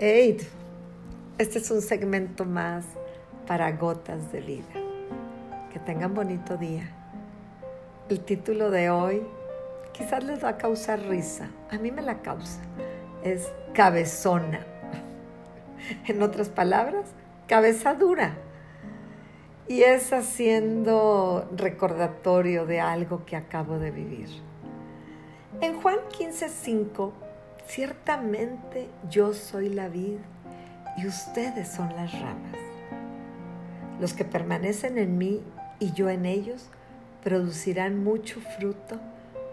Hey, este es un segmento más para gotas de vida. Que tengan bonito día. El título de hoy quizás les va a causar risa. A mí me la causa. Es cabezona. En otras palabras, cabeza dura. Y es haciendo recordatorio de algo que acabo de vivir. En Juan 15:5 Ciertamente yo soy la vid y ustedes son las ramas. Los que permanecen en mí y yo en ellos producirán mucho fruto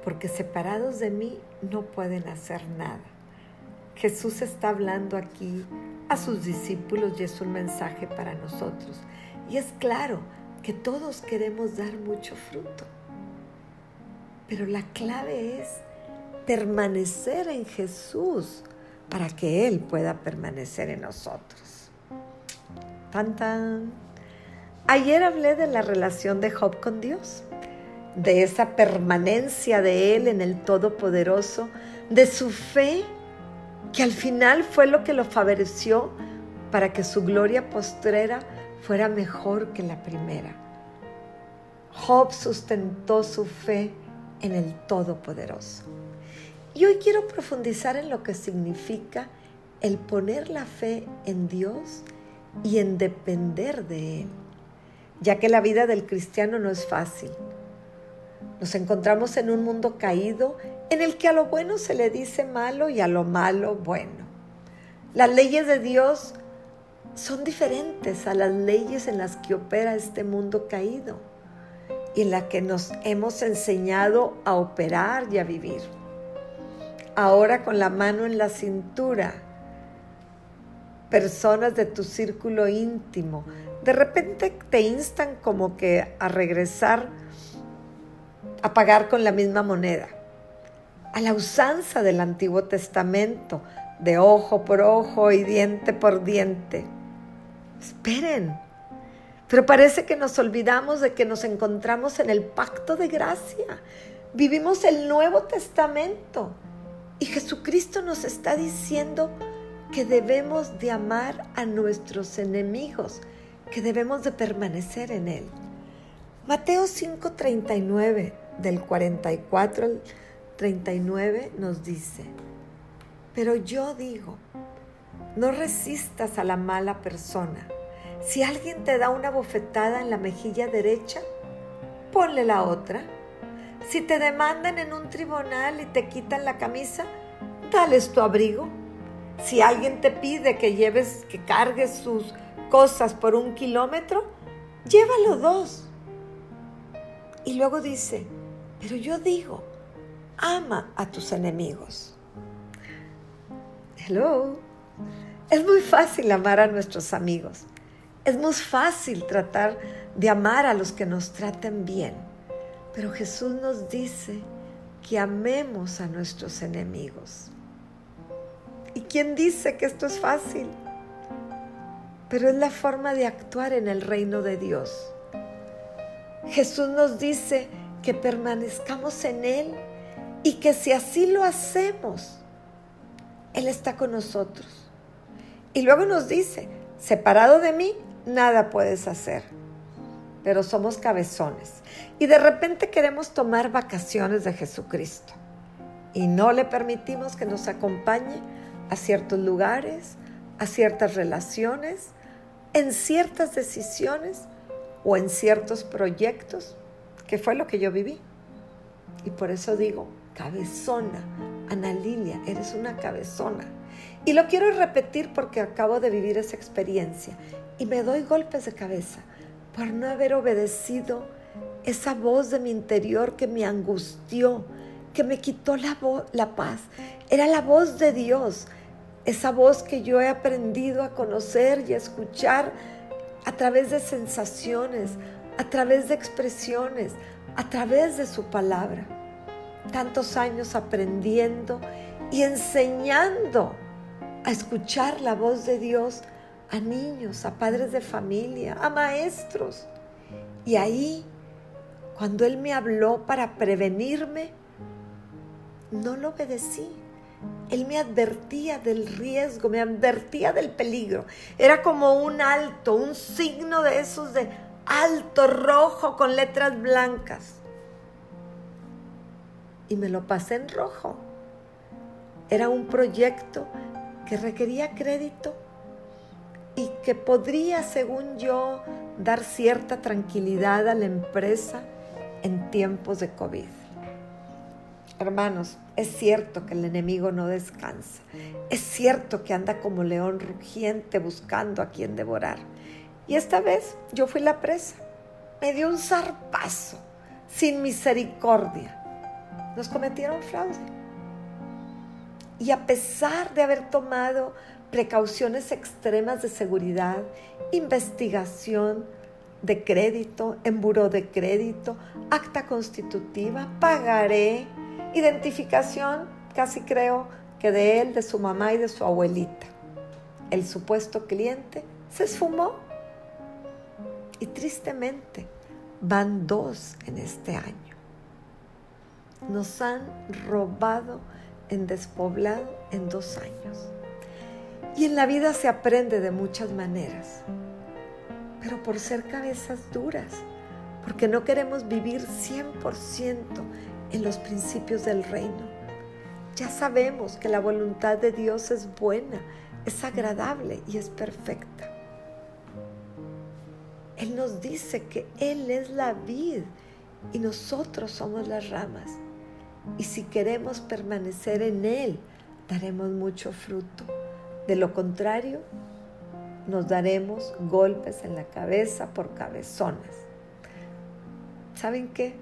porque separados de mí no pueden hacer nada. Jesús está hablando aquí a sus discípulos y es un mensaje para nosotros. Y es claro que todos queremos dar mucho fruto. Pero la clave es permanecer en Jesús para que Él pueda permanecer en nosotros. Tan tan. Ayer hablé de la relación de Job con Dios, de esa permanencia de Él en el Todopoderoso, de su fe, que al final fue lo que lo favoreció para que su gloria postrera fuera mejor que la primera. Job sustentó su fe en el Todopoderoso. Y hoy quiero profundizar en lo que significa el poner la fe en Dios y en depender de Él, ya que la vida del cristiano no es fácil. Nos encontramos en un mundo caído en el que a lo bueno se le dice malo y a lo malo bueno. Las leyes de Dios son diferentes a las leyes en las que opera este mundo caído y en la que nos hemos enseñado a operar y a vivir ahora con la mano en la cintura, personas de tu círculo íntimo, de repente te instan como que a regresar a pagar con la misma moneda, a la usanza del Antiguo Testamento, de ojo por ojo y diente por diente. Esperen, pero parece que nos olvidamos de que nos encontramos en el pacto de gracia. Vivimos el Nuevo Testamento y Jesucristo nos está diciendo que debemos de amar a nuestros enemigos, que debemos de permanecer en Él. Mateo 5:39, del 44 al 39, nos dice, pero yo digo, no resistas a la mala persona. Si alguien te da una bofetada en la mejilla derecha, ponle la otra. Si te demandan en un tribunal y te quitan la camisa, dales tu abrigo. Si alguien te pide que lleves, que cargues sus cosas por un kilómetro, llévalo dos. Y luego dice, pero yo digo, ama a tus enemigos. Hello. Es muy fácil amar a nuestros amigos. Es muy fácil tratar de amar a los que nos traten bien. Pero Jesús nos dice que amemos a nuestros enemigos. ¿Y quién dice que esto es fácil? Pero es la forma de actuar en el reino de Dios. Jesús nos dice que permanezcamos en Él y que si así lo hacemos, Él está con nosotros. Y luego nos dice, separado de mí, nada puedes hacer pero somos cabezones. Y de repente queremos tomar vacaciones de Jesucristo. Y no le permitimos que nos acompañe a ciertos lugares, a ciertas relaciones, en ciertas decisiones o en ciertos proyectos, que fue lo que yo viví. Y por eso digo, cabezona, Ana Lilia, eres una cabezona. Y lo quiero repetir porque acabo de vivir esa experiencia y me doy golpes de cabeza por no haber obedecido esa voz de mi interior que me angustió, que me quitó la, la paz. Era la voz de Dios, esa voz que yo he aprendido a conocer y a escuchar a través de sensaciones, a través de expresiones, a través de su palabra. Tantos años aprendiendo y enseñando a escuchar la voz de Dios a niños, a padres de familia, a maestros. Y ahí, cuando Él me habló para prevenirme, no lo obedecí. Él me advertía del riesgo, me advertía del peligro. Era como un alto, un signo de esos de alto rojo con letras blancas. Y me lo pasé en rojo. Era un proyecto que requería crédito que podría, según yo, dar cierta tranquilidad a la empresa en tiempos de COVID. Hermanos, es cierto que el enemigo no descansa. Es cierto que anda como león rugiente buscando a quien devorar. Y esta vez yo fui la presa. Me dio un zarpazo, sin misericordia. Nos cometieron fraude. Y a pesar de haber tomado precauciones extremas de seguridad, investigación de crédito, en buro de crédito, acta constitutiva, pagaré, identificación, casi creo que de él, de su mamá y de su abuelita. El supuesto cliente se esfumó y tristemente van dos en este año. Nos han robado en despoblado en dos años. Y en la vida se aprende de muchas maneras, pero por ser cabezas duras, porque no queremos vivir 100% en los principios del reino. Ya sabemos que la voluntad de Dios es buena, es agradable y es perfecta. Él nos dice que Él es la vid y nosotros somos las ramas. Y si queremos permanecer en Él, daremos mucho fruto. De lo contrario, nos daremos golpes en la cabeza por cabezonas. ¿Saben qué?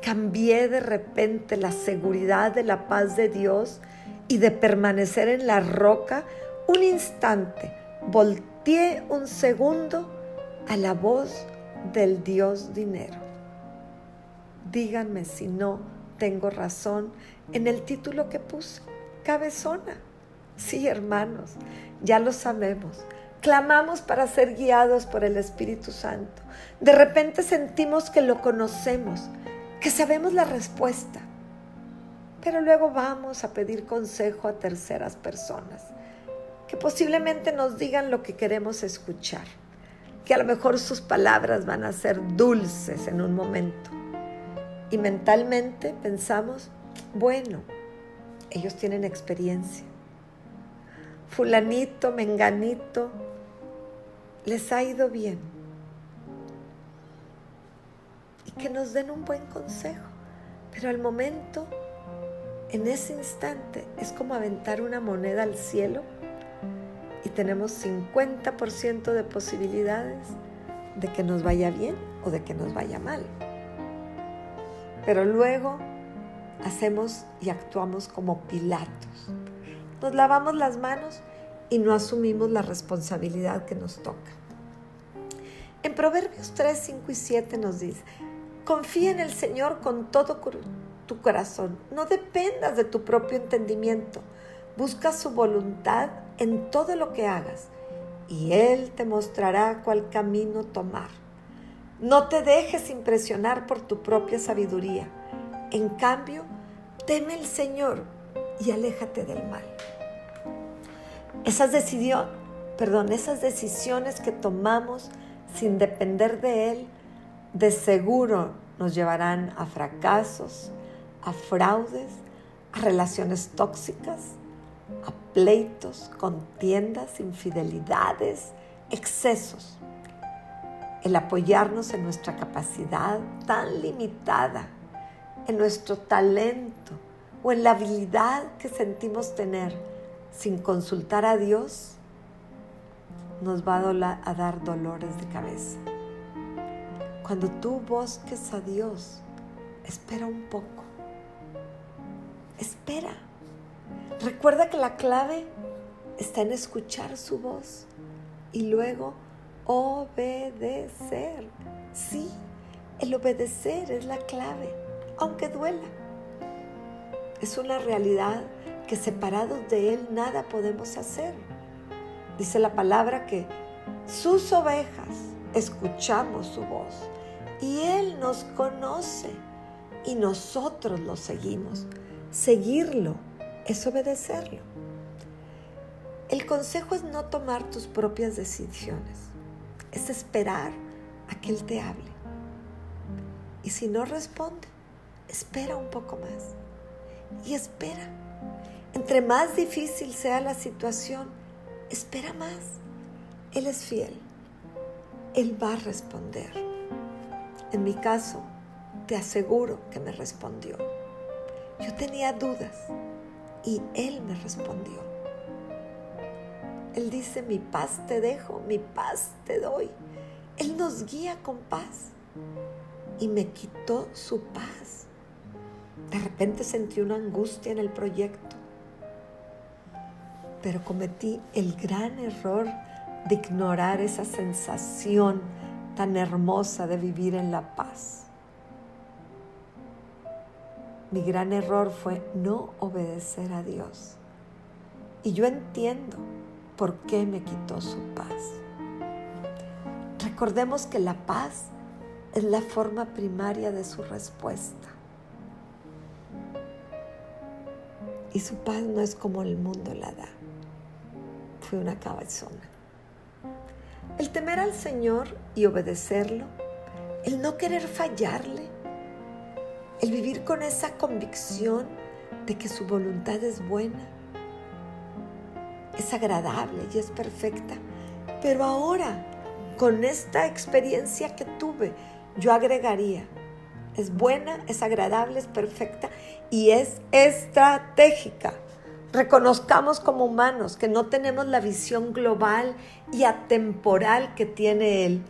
Cambié de repente la seguridad de la paz de Dios y de permanecer en la roca un instante. Volteé un segundo a la voz del Dios dinero. Díganme si no tengo razón en el título que puse, cabezona. Sí, hermanos, ya lo sabemos. Clamamos para ser guiados por el Espíritu Santo. De repente sentimos que lo conocemos, que sabemos la respuesta. Pero luego vamos a pedir consejo a terceras personas, que posiblemente nos digan lo que queremos escuchar, que a lo mejor sus palabras van a ser dulces en un momento. Y mentalmente pensamos, bueno, ellos tienen experiencia fulanito, menganito, les ha ido bien. Y que nos den un buen consejo. Pero al momento, en ese instante, es como aventar una moneda al cielo y tenemos 50% de posibilidades de que nos vaya bien o de que nos vaya mal. Pero luego hacemos y actuamos como Pilatos nos lavamos las manos y no asumimos la responsabilidad que nos toca. En Proverbios 3, 5 y 7 nos dice, confía en el Señor con todo tu corazón, no dependas de tu propio entendimiento, busca su voluntad en todo lo que hagas y Él te mostrará cuál camino tomar. No te dejes impresionar por tu propia sabiduría, en cambio, teme el Señor y aléjate del mal. Esas, perdón, esas decisiones que tomamos sin depender de Él, de seguro nos llevarán a fracasos, a fraudes, a relaciones tóxicas, a pleitos, contiendas, infidelidades, excesos. El apoyarnos en nuestra capacidad tan limitada, en nuestro talento, o en la habilidad que sentimos tener sin consultar a Dios, nos va a, dar dolores de cabeza. Cuando tú busques a Dios, espera un poco. Espera. Recuerda que la clave está en escuchar su voz y luego obedecer. Sí, el obedecer es la clave, aunque duela es una realidad que separados de Él nada podemos hacer. Dice la palabra que sus ovejas escuchamos su voz y Él nos conoce y nosotros lo seguimos. Seguirlo es obedecerlo. El consejo es no tomar tus propias decisiones, es esperar a que Él te hable. Y si no responde, espera un poco más. Y espera. Entre más difícil sea la situación, espera más. Él es fiel. Él va a responder. En mi caso, te aseguro que me respondió. Yo tenía dudas y Él me respondió. Él dice, mi paz te dejo, mi paz te doy. Él nos guía con paz y me quitó su paz. De repente sentí una angustia en el proyecto, pero cometí el gran error de ignorar esa sensación tan hermosa de vivir en la paz. Mi gran error fue no obedecer a Dios. Y yo entiendo por qué me quitó su paz. Recordemos que la paz es la forma primaria de su respuesta. Y su paz no es como el mundo la da. Fue una cabezona. El temer al Señor y obedecerlo, el no querer fallarle, el vivir con esa convicción de que su voluntad es buena, es agradable y es perfecta. Pero ahora, con esta experiencia que tuve, yo agregaría, es buena, es agradable, es perfecta y es estratégica. Reconozcamos como humanos que no tenemos la visión global y atemporal que tiene Él.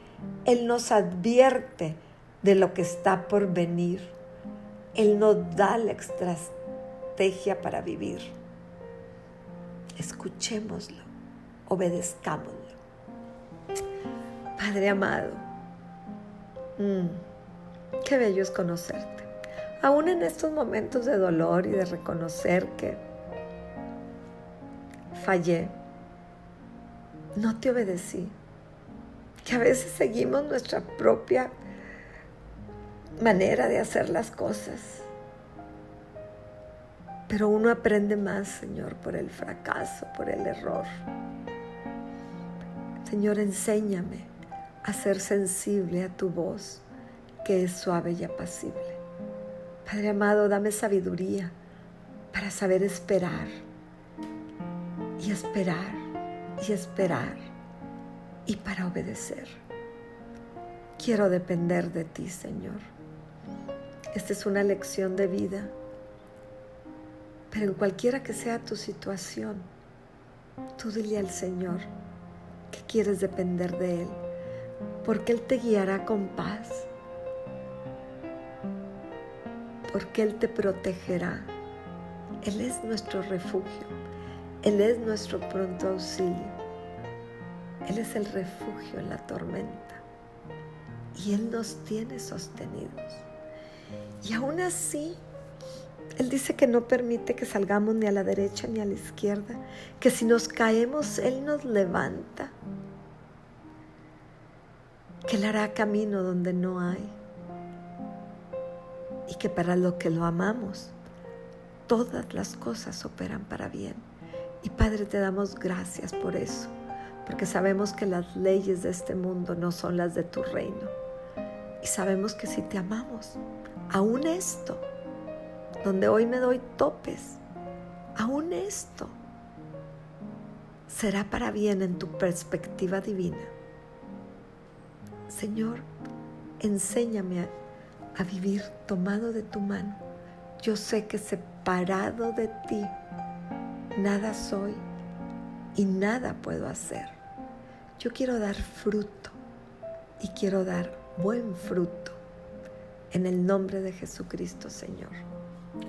Él nos advierte de lo que está por venir. Él nos da la estrategia para vivir. Escuchémoslo, obedezcámoslo. Padre amado, mm, qué bello es conocerte. Aún en estos momentos de dolor y de reconocer que fallé, no te obedecí, que a veces seguimos nuestra propia manera de hacer las cosas. Pero uno aprende más, Señor, por el fracaso, por el error. Señor, enséñame a ser sensible a tu voz, que es suave y apacible. Padre amado, dame sabiduría para saber esperar y esperar y esperar y para obedecer. Quiero depender de ti, Señor. Esta es una lección de vida. Pero en cualquiera que sea tu situación, tú dile al Señor que quieres depender de Él, porque Él te guiará con paz, porque Él te protegerá. Él es nuestro refugio, Él es nuestro pronto auxilio, Él es el refugio en la tormenta y Él nos tiene sostenidos. Y aún así, Él dice que no permite que salgamos ni a la derecha ni a la izquierda, que si nos caemos, Él nos levanta, que Él hará camino donde no hay y que para lo que lo amamos, todas las cosas operan para bien. Y Padre, te damos gracias por eso, porque sabemos que las leyes de este mundo no son las de tu reino. Y sabemos que si te amamos, aún esto, donde hoy me doy topes, aún esto será para bien en tu perspectiva divina. Señor, enséñame a, a, vivir tomado de tu mano. Yo sé que separado de ti, nada soy y nada puedo hacer. Yo quiero dar fruto y quiero dar buen fruto en el nombre de Jesucristo, Señor.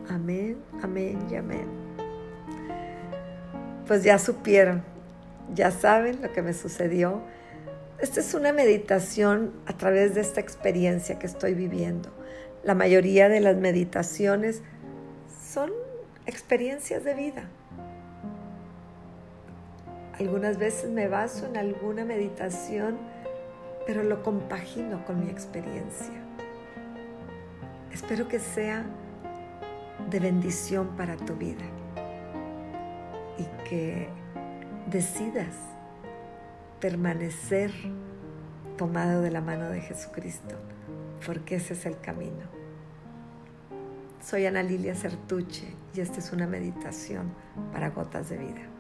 Amén, amén y amén. Pues ya supieron, ya saben lo que me sucedió. Esta es una meditación a través de esta experiencia que estoy viviendo. La mayoría de las meditaciones son experiencias de vida. Algunas veces me baso en alguna meditación, pero lo compagino con mi experiencia. Espero que sea de bendición para tu vida. y que decidas permanecer tomado de la mano de Jesucristo, porque ese es el camino. Soy Ana Lilia Certuche y esta es una meditación para gotas de vida.